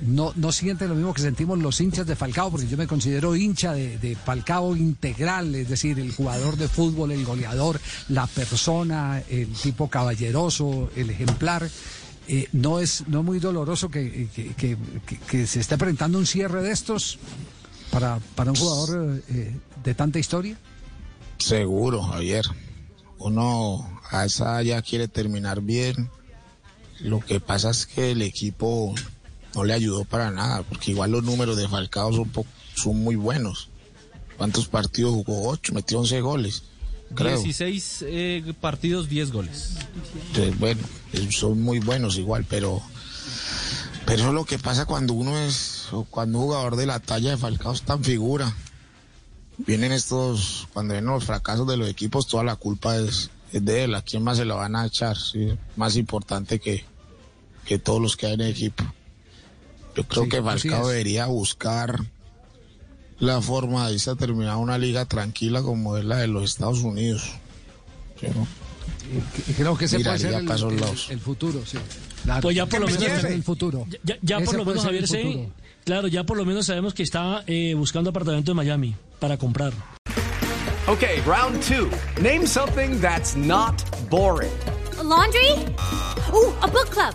No, no siente lo mismo que sentimos los hinchas de Falcao, porque yo me considero hincha de, Falcao integral, es decir, el jugador de fútbol, el goleador, la persona, el tipo caballeroso, el ejemplar. Eh, ¿no, es, ¿No muy doloroso que, que, que, que, se esté presentando un cierre de estos para, para un jugador eh, de tanta historia? Seguro, Javier. Uno a esa ya quiere terminar bien. Lo que pasa es que el equipo no le ayudó para nada, porque igual los números de Falcao son, son muy buenos. ¿Cuántos partidos jugó? Ocho, metió 11 goles. Creo. 16 eh, partidos, 10 goles. Entonces, bueno, son muy buenos igual, pero, pero eso es lo que pasa cuando uno es, cuando un jugador de la talla de Falcao es tan figura. Vienen estos, cuando vienen los fracasos de los equipos, toda la culpa es, es de él. ¿A quién más se lo van a echar? ¿sí? Más importante que, que todos los que hay en el equipo. Yo creo sí, que Falcao debería buscar la forma de irse a terminar una liga tranquila como es la de los Estados Unidos. creo que ese puede ser el, el, el, el futuro, sí. Claro. Pues ya por lo menos el futuro. Ya, ya por lo menos Javier claro, ya por lo menos sabemos que está eh, buscando apartamento en Miami para comprar. Okay, round two. Name something that's not boring. A laundry? Ooh, a book club.